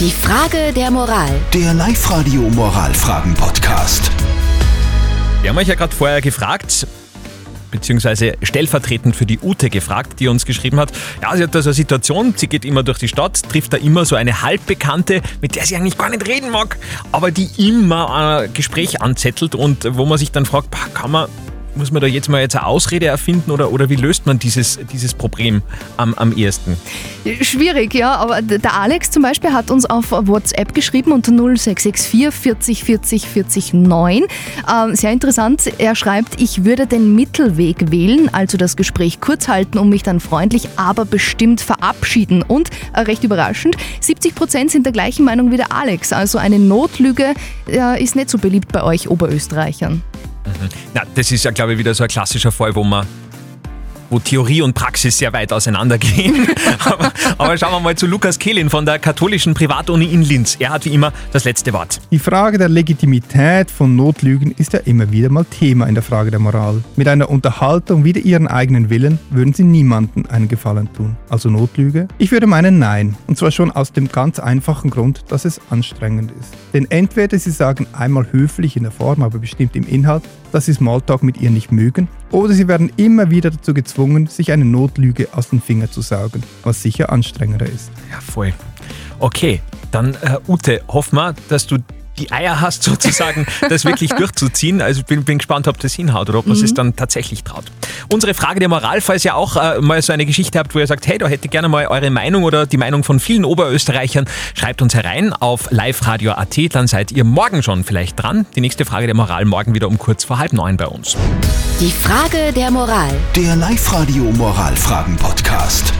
Die Frage der Moral. Der Live-Radio Moralfragen-Podcast. Wir haben euch ja gerade vorher gefragt, beziehungsweise stellvertretend für die Ute gefragt, die uns geschrieben hat, ja, sie hat da so eine Situation, sie geht immer durch die Stadt, trifft da immer so eine Halbbekannte, mit der sie eigentlich gar nicht reden mag, aber die immer ein Gespräch anzettelt und wo man sich dann fragt, kann man muss man da jetzt mal jetzt eine Ausrede erfinden oder, oder wie löst man dieses, dieses Problem am, am ehesten? Schwierig, ja, aber der Alex zum Beispiel hat uns auf WhatsApp geschrieben unter 0664 40 40 40 9. Ähm, sehr interessant, er schreibt, ich würde den Mittelweg wählen, also das Gespräch kurz halten und mich dann freundlich, aber bestimmt verabschieden. Und äh, recht überraschend, 70 Prozent sind der gleichen Meinung wie der Alex, also eine Notlüge äh, ist nicht so beliebt bei euch Oberösterreichern. Na, das ist ja, glaube ich, wieder so ein klassischer Fall, wo man wo Theorie und Praxis sehr weit auseinandergehen. aber, aber, schauen wir mal zu Lukas Kehlin von der katholischen Privatuni in Linz. Er hat wie immer das letzte Wort. Die Frage der Legitimität von Notlügen ist ja immer wieder mal Thema in der Frage der Moral. Mit einer Unterhaltung wider ihren eigenen Willen würden sie niemandem einen Gefallen tun. Also Notlüge? Ich würde meinen Nein. Und zwar schon aus dem ganz einfachen Grund, dass es anstrengend ist. Denn entweder sie sagen einmal höflich in der Form, aber bestimmt im Inhalt, dass sie Smalltalk mit ihr nicht mögen, oder sie werden immer wieder dazu gezwungen, sich eine Notlüge aus den Fingern zu saugen, was sicher anstrengender ist. Ja, voll. Okay, dann äh, Ute, hoffen wir, dass du die Eier hast, sozusagen, das wirklich durchzuziehen. Also ich bin, bin gespannt, ob das hinhaut oder ob man mhm. es dann tatsächlich traut. Unsere Frage der Moral, falls ihr auch äh, mal so eine Geschichte habt, wo ihr sagt, hey, da hätte ich gerne mal eure Meinung oder die Meinung von vielen Oberösterreichern, schreibt uns herein auf liveradio.at, dann seid ihr morgen schon vielleicht dran. Die nächste Frage der Moral morgen wieder um kurz vor halb neun bei uns. Die Frage der Moral. Der Live-Radio Moralfragen-Podcast.